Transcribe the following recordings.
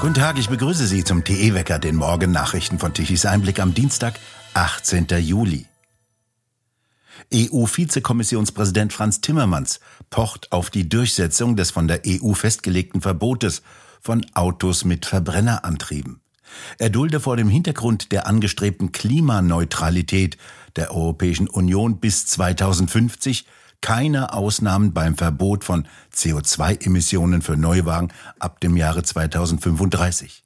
Guten Tag, ich begrüße Sie zum TE-Wecker, den Morgennachrichten von Tichys Einblick am Dienstag, 18. Juli. EU-Vizekommissionspräsident Franz Timmermans pocht auf die Durchsetzung des von der EU festgelegten Verbotes von Autos mit Verbrennerantrieben. Er dulde vor dem Hintergrund der angestrebten Klimaneutralität der Europäischen Union bis 2050 keine Ausnahmen beim Verbot von CO2-Emissionen für Neuwagen ab dem Jahre 2035.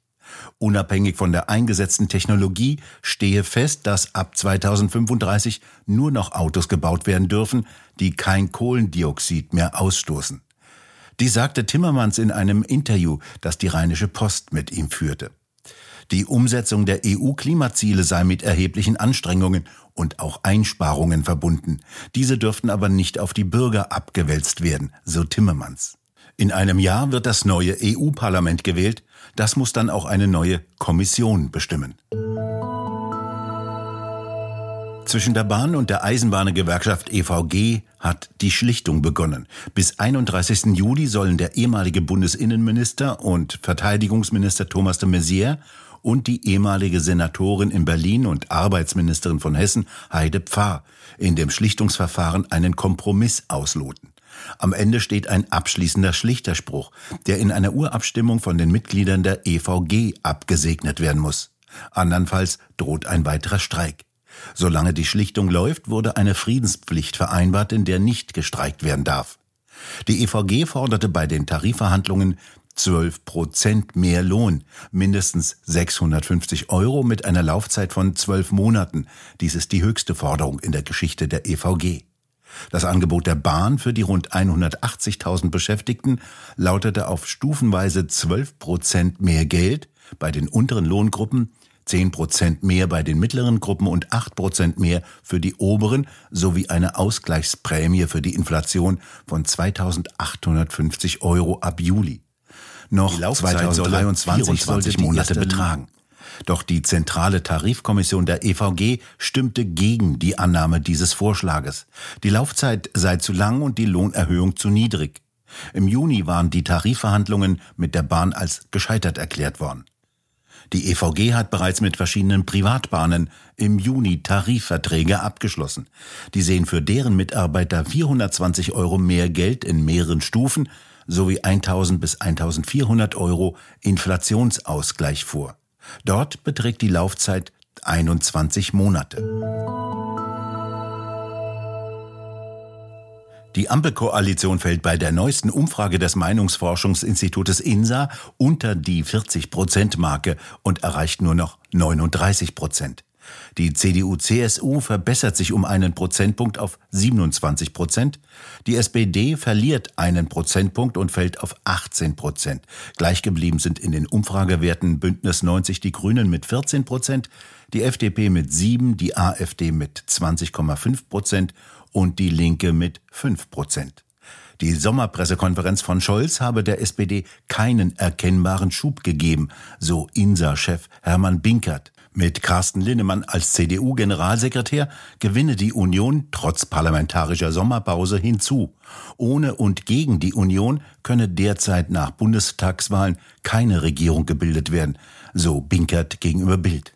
Unabhängig von der eingesetzten Technologie stehe fest, dass ab 2035 nur noch Autos gebaut werden dürfen, die kein Kohlendioxid mehr ausstoßen. Dies sagte Timmermans in einem Interview, das die Rheinische Post mit ihm führte. Die Umsetzung der EU-Klimaziele sei mit erheblichen Anstrengungen und auch Einsparungen verbunden. Diese dürften aber nicht auf die Bürger abgewälzt werden, so Timmermans. In einem Jahr wird das neue EU-Parlament gewählt. Das muss dann auch eine neue Kommission bestimmen. Zwischen der Bahn und der Eisenbahngewerkschaft EVG hat die Schlichtung begonnen. Bis 31. Juli sollen der ehemalige Bundesinnenminister und Verteidigungsminister Thomas de Maizière und die ehemalige Senatorin in Berlin und Arbeitsministerin von Hessen Heide Pfarr in dem Schlichtungsverfahren einen Kompromiss ausloten. Am Ende steht ein abschließender Schlichterspruch, der in einer Urabstimmung von den Mitgliedern der EVG abgesegnet werden muss. Andernfalls droht ein weiterer Streik. Solange die Schlichtung läuft, wurde eine Friedenspflicht vereinbart, in der nicht gestreikt werden darf. Die EVG forderte bei den Tarifverhandlungen 12 Prozent mehr Lohn, mindestens 650 Euro mit einer Laufzeit von zwölf Monaten. Dies ist die höchste Forderung in der Geschichte der EVG. Das Angebot der Bahn für die rund 180.000 Beschäftigten lautete auf stufenweise 12 Prozent mehr Geld bei den unteren Lohngruppen, 10 Prozent mehr bei den mittleren Gruppen und 8 Prozent mehr für die oberen sowie eine Ausgleichsprämie für die Inflation von 2.850 Euro ab Juli. Noch 2023 soll die Monate betragen. Doch die zentrale Tarifkommission der EVG stimmte gegen die Annahme dieses Vorschlages. Die Laufzeit sei zu lang und die Lohnerhöhung zu niedrig. Im Juni waren die Tarifverhandlungen mit der Bahn als gescheitert erklärt worden. Die EVG hat bereits mit verschiedenen Privatbahnen im Juni Tarifverträge abgeschlossen. Die sehen für deren Mitarbeiter 420 Euro mehr Geld in mehreren Stufen sowie 1000 bis 1400 Euro Inflationsausgleich vor. Dort beträgt die Laufzeit 21 Monate. Die Ampelkoalition fällt bei der neuesten Umfrage des Meinungsforschungsinstitutes INSA unter die 40-Prozent-Marke und erreicht nur noch 39 Prozent. Die CDU-CSU verbessert sich um einen Prozentpunkt auf 27 Prozent. Die SPD verliert einen Prozentpunkt und fällt auf 18 Prozent. Gleichgeblieben sind in den Umfragewerten Bündnis 90 die Grünen mit 14 Prozent, die FDP mit 7, die AfD mit 20,5 Prozent und die Linke mit 5 Prozent. Die Sommerpressekonferenz von Scholz habe der SPD keinen erkennbaren Schub gegeben, so INSA-Chef Hermann Binkert. Mit Carsten Linnemann als CDU-Generalsekretär gewinne die Union trotz parlamentarischer Sommerpause hinzu. Ohne und gegen die Union könne derzeit nach Bundestagswahlen keine Regierung gebildet werden, so Binkert gegenüber Bild.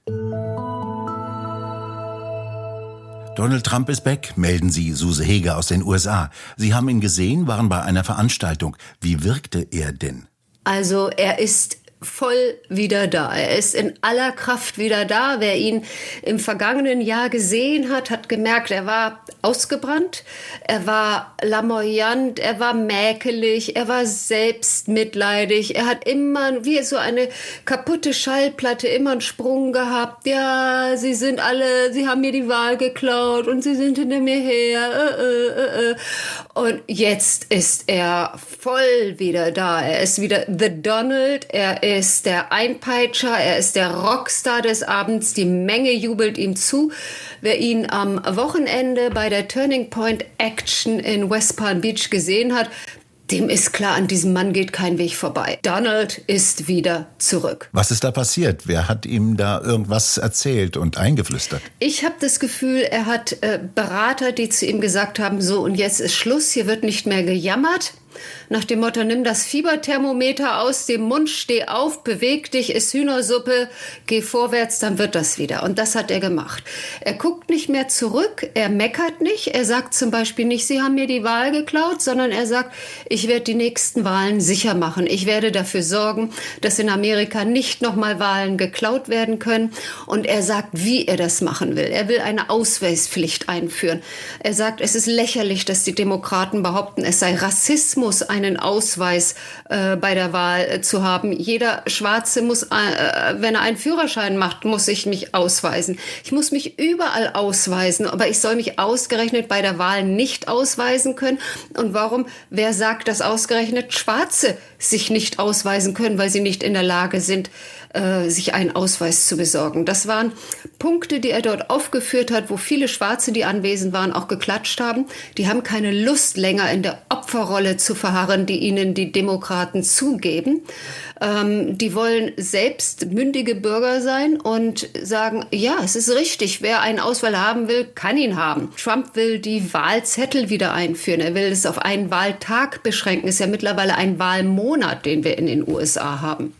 Donald Trump ist back, melden Sie Suse Heger aus den USA. Sie haben ihn gesehen, waren bei einer Veranstaltung. Wie wirkte er denn? Also er ist voll wieder da. Er ist in aller Kraft wieder da. Wer ihn im vergangenen Jahr gesehen hat, hat gemerkt, er war ausgebrannt, er war lamoyant, er war mäkelig, er war selbstmitleidig, er hat immer wie so eine kaputte Schallplatte immer einen Sprung gehabt. Ja, sie sind alle, sie haben mir die Wahl geklaut und sie sind hinter mir her. Äh, äh, äh. Und jetzt ist er voll wieder da. Er ist wieder The Donald, er ist der Einpeitscher, er ist der Rockstar des Abends. Die Menge jubelt ihm zu. Wer ihn am Wochenende bei der Turning Point Action in West Palm Beach gesehen hat, dem ist klar, an diesem Mann geht kein Weg vorbei. Donald ist wieder zurück. Was ist da passiert? Wer hat ihm da irgendwas erzählt und eingeflüstert? Ich habe das Gefühl, er hat äh, Berater, die zu ihm gesagt haben, so und jetzt ist Schluss, hier wird nicht mehr gejammert. Nach dem Motto, nimm das Fieberthermometer aus dem Mund, steh auf, beweg dich, iss Hühnersuppe, geh vorwärts, dann wird das wieder. Und das hat er gemacht. Er guckt nicht mehr zurück, er meckert nicht, er sagt zum Beispiel nicht, Sie haben mir die Wahl geklaut, sondern er sagt, ich werde die nächsten Wahlen sicher machen. Ich werde dafür sorgen, dass in Amerika nicht nochmal Wahlen geklaut werden können. Und er sagt, wie er das machen will. Er will eine Ausweispflicht einführen. Er sagt, es ist lächerlich, dass die Demokraten behaupten, es sei Rassismus, einen Ausweis äh, bei der Wahl äh, zu haben. Jeder Schwarze muss, äh, wenn er einen Führerschein macht, muss ich mich ausweisen. Ich muss mich überall ausweisen, aber ich soll mich ausgerechnet bei der Wahl nicht ausweisen können. Und warum? Wer sagt, dass ausgerechnet Schwarze sich nicht ausweisen können, weil sie nicht in der Lage sind, äh, sich einen Ausweis zu besorgen. Das waren Punkte, die er dort aufgeführt hat, wo viele Schwarze, die anwesend waren, auch geklatscht haben. Die haben keine Lust länger in der Opferrolle zu verharren, die ihnen die Demokraten zugeben. Ähm, die wollen selbst mündige Bürger sein und sagen, ja, es ist richtig, wer einen Auswahl haben will, kann ihn haben. Trump will die Wahlzettel wieder einführen. Er will es auf einen Wahltag beschränken. Es ist ja mittlerweile ein Wahlmonat, den wir in den USA haben.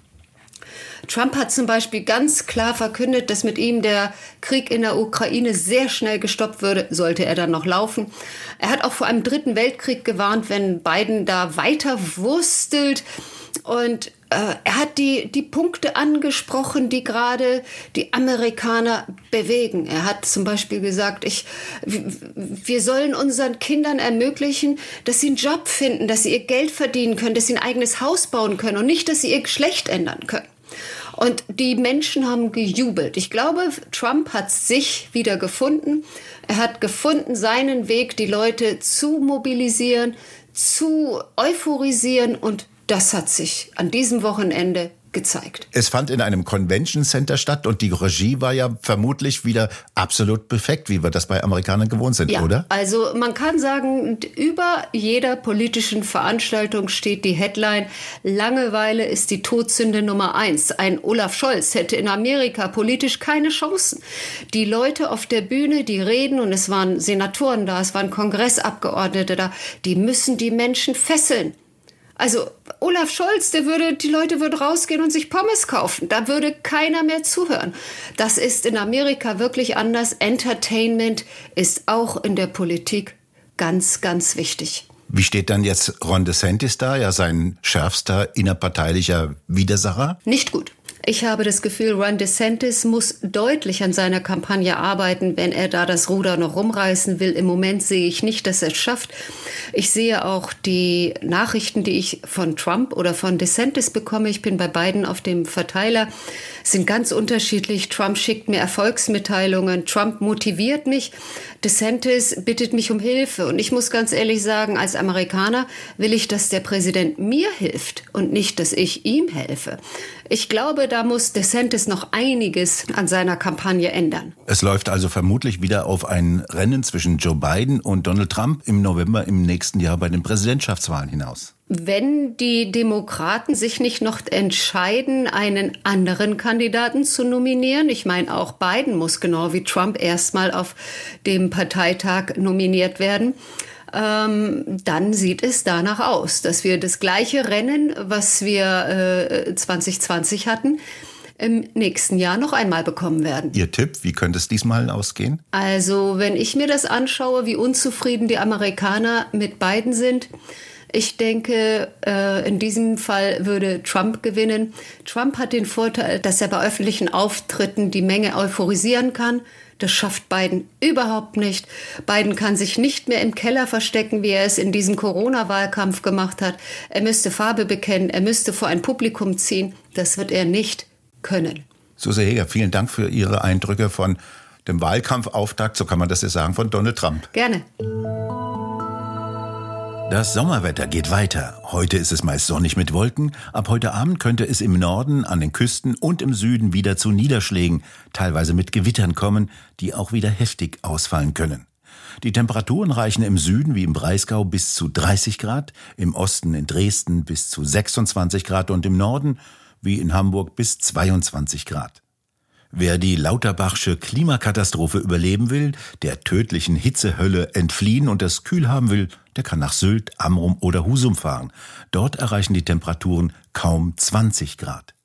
Trump hat zum Beispiel ganz klar verkündet, dass mit ihm der Krieg in der Ukraine sehr schnell gestoppt würde, sollte er dann noch laufen. Er hat auch vor einem dritten Weltkrieg gewarnt, wenn Biden da weiter wurstelt. Und äh, er hat die, die Punkte angesprochen, die gerade die Amerikaner bewegen. Er hat zum Beispiel gesagt, ich, wir sollen unseren Kindern ermöglichen, dass sie einen Job finden, dass sie ihr Geld verdienen können, dass sie ein eigenes Haus bauen können und nicht, dass sie ihr Geschlecht ändern können. Und die Menschen haben gejubelt. Ich glaube, Trump hat sich wieder gefunden. Er hat gefunden, seinen Weg, die Leute zu mobilisieren, zu euphorisieren. Und das hat sich an diesem Wochenende gezeigt. Es fand in einem Convention Center statt und die Regie war ja vermutlich wieder absolut perfekt, wie wir das bei Amerikanern gewohnt sind, ja, oder? Also man kann sagen, über jeder politischen Veranstaltung steht die Headline Langeweile ist die Todsünde Nummer eins. Ein Olaf Scholz hätte in Amerika politisch keine Chancen. Die Leute auf der Bühne, die reden und es waren Senatoren da, es waren Kongressabgeordnete da, die müssen die Menschen fesseln. Also Olaf Scholz, der würde, die Leute würden rausgehen und sich Pommes kaufen. Da würde keiner mehr zuhören. Das ist in Amerika wirklich anders. Entertainment ist auch in der Politik ganz, ganz wichtig. Wie steht dann jetzt Ron DeSantis da, ja sein schärfster innerparteilicher Widersacher? Nicht gut. Ich habe das Gefühl, Ron DeSantis muss deutlich an seiner Kampagne arbeiten, wenn er da das Ruder noch rumreißen will. Im Moment sehe ich nicht, dass er es schafft. Ich sehe auch die Nachrichten, die ich von Trump oder von DeSantis bekomme. Ich bin bei beiden auf dem Verteiler sind ganz unterschiedlich. Trump schickt mir Erfolgsmitteilungen, Trump motiviert mich, DeSantis bittet mich um Hilfe. Und ich muss ganz ehrlich sagen, als Amerikaner will ich, dass der Präsident mir hilft und nicht, dass ich ihm helfe. Ich glaube, da muss DeSantis noch einiges an seiner Kampagne ändern. Es läuft also vermutlich wieder auf ein Rennen zwischen Joe Biden und Donald Trump im November im nächsten Jahr bei den Präsidentschaftswahlen hinaus wenn die Demokraten sich nicht noch entscheiden, einen anderen Kandidaten zu nominieren. Ich meine, auch Biden muss genau wie Trump erstmal auf dem Parteitag nominiert werden. Ähm, dann sieht es danach aus, dass wir das gleiche Rennen, was wir äh, 2020 hatten, im nächsten Jahr noch einmal bekommen werden. Ihr Tipp, wie könnte es diesmal ausgehen? Also, wenn ich mir das anschaue, wie unzufrieden die Amerikaner mit Biden sind, ich denke, äh, in diesem Fall würde Trump gewinnen. Trump hat den Vorteil, dass er bei öffentlichen Auftritten die Menge euphorisieren kann. Das schafft Biden überhaupt nicht. Biden kann sich nicht mehr im Keller verstecken, wie er es in diesem Corona-Wahlkampf gemacht hat. Er müsste Farbe bekennen, er müsste vor ein Publikum ziehen. Das wird er nicht können. Suse Heger, vielen Dank für Ihre Eindrücke von dem Wahlkampfauftakt, so kann man das ja sagen, von Donald Trump. Gerne. Das Sommerwetter geht weiter. Heute ist es meist sonnig mit Wolken. Ab heute Abend könnte es im Norden, an den Küsten und im Süden wieder zu Niederschlägen, teilweise mit Gewittern kommen, die auch wieder heftig ausfallen können. Die Temperaturen reichen im Süden wie im Breisgau bis zu 30 Grad, im Osten in Dresden bis zu 26 Grad und im Norden wie in Hamburg bis 22 Grad. Wer die Lauterbachsche Klimakatastrophe überleben will, der tödlichen Hitzehölle entfliehen und es kühl haben will, der kann nach Sylt, Amrum oder Husum fahren. Dort erreichen die Temperaturen kaum 20 Grad.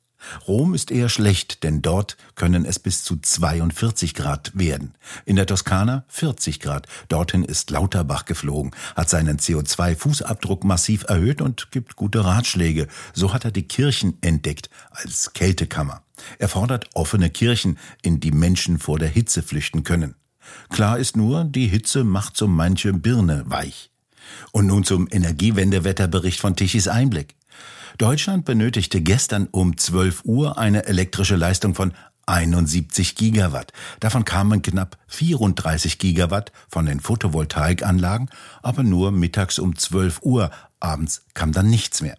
Rom ist eher schlecht, denn dort können es bis zu 42 Grad werden. In der Toskana 40 Grad. Dorthin ist Lauterbach geflogen, hat seinen CO2-Fußabdruck massiv erhöht und gibt gute Ratschläge. So hat er die Kirchen entdeckt als Kältekammer. Er fordert offene Kirchen, in die Menschen vor der Hitze flüchten können. Klar ist nur, die Hitze macht so manche Birne weich. Und nun zum Energiewendewetterbericht von Tichys Einblick. Deutschland benötigte gestern um 12 Uhr eine elektrische Leistung von 71 Gigawatt. Davon kamen knapp 34 Gigawatt von den Photovoltaikanlagen, aber nur mittags um 12 Uhr. Abends kam dann nichts mehr.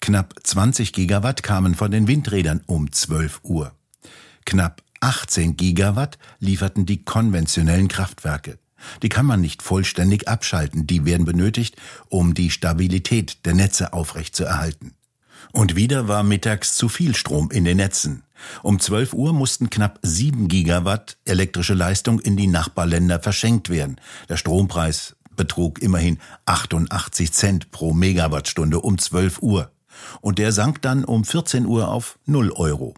Knapp 20 Gigawatt kamen von den Windrädern um 12 Uhr. Knapp 18 Gigawatt lieferten die konventionellen Kraftwerke. Die kann man nicht vollständig abschalten, die werden benötigt, um die Stabilität der Netze aufrechtzuerhalten. Und wieder war mittags zu viel Strom in den Netzen. Um 12 Uhr mussten knapp 7 Gigawatt elektrische Leistung in die Nachbarländer verschenkt werden. Der Strompreis betrug immerhin 88 Cent pro Megawattstunde um 12 Uhr. Und der sank dann um 14 Uhr auf 0 Euro.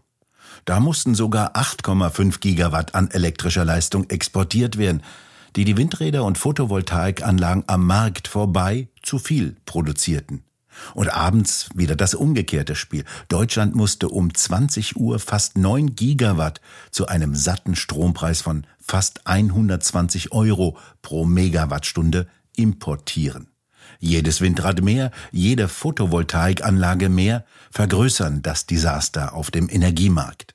Da mussten sogar 8,5 Gigawatt an elektrischer Leistung exportiert werden die die Windräder und Photovoltaikanlagen am Markt vorbei zu viel produzierten. Und abends wieder das umgekehrte Spiel. Deutschland musste um 20 Uhr fast 9 Gigawatt zu einem satten Strompreis von fast 120 Euro pro Megawattstunde importieren. Jedes Windrad mehr, jede Photovoltaikanlage mehr vergrößern das Desaster auf dem Energiemarkt.